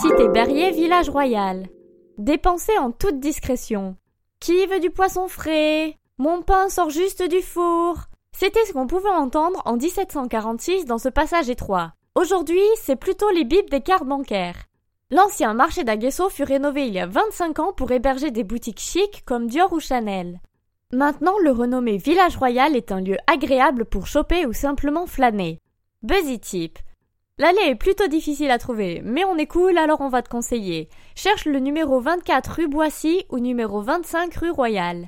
Cité Berrier, village royal. Dépensé en toute discrétion. Qui veut du poisson frais? Mon pain sort juste du four. C'était ce qu'on pouvait entendre en 1746 dans ce passage étroit. Aujourd'hui, c'est plutôt les bips des cartes bancaires. L'ancien marché d'Aguesso fut rénové il y a 25 ans pour héberger des boutiques chics comme Dior ou Chanel. Maintenant, le renommé Village Royal est un lieu agréable pour choper ou simplement flâner. Buzzy Tip. L'allée est plutôt difficile à trouver, mais on est cool alors on va te conseiller. Cherche le numéro 24 rue Boissy ou numéro 25 rue Royale.